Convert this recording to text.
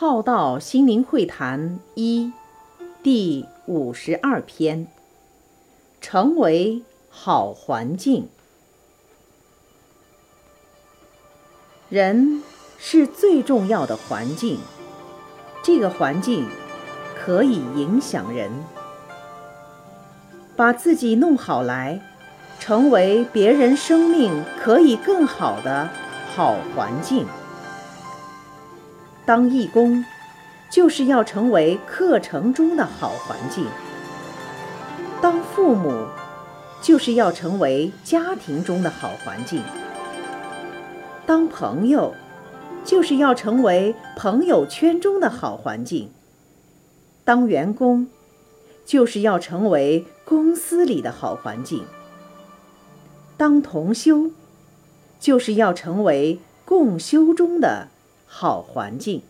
浩道心灵会谈一第五十二篇：成为好环境。人是最重要的环境，这个环境可以影响人。把自己弄好来，成为别人生命可以更好的好环境。当义工，就是要成为课程中的好环境；当父母，就是要成为家庭中的好环境；当朋友，就是要成为朋友圈中的好环境；当员工，就是要成为公司里的好环境；当同修，就是要成为共修中的。好环境。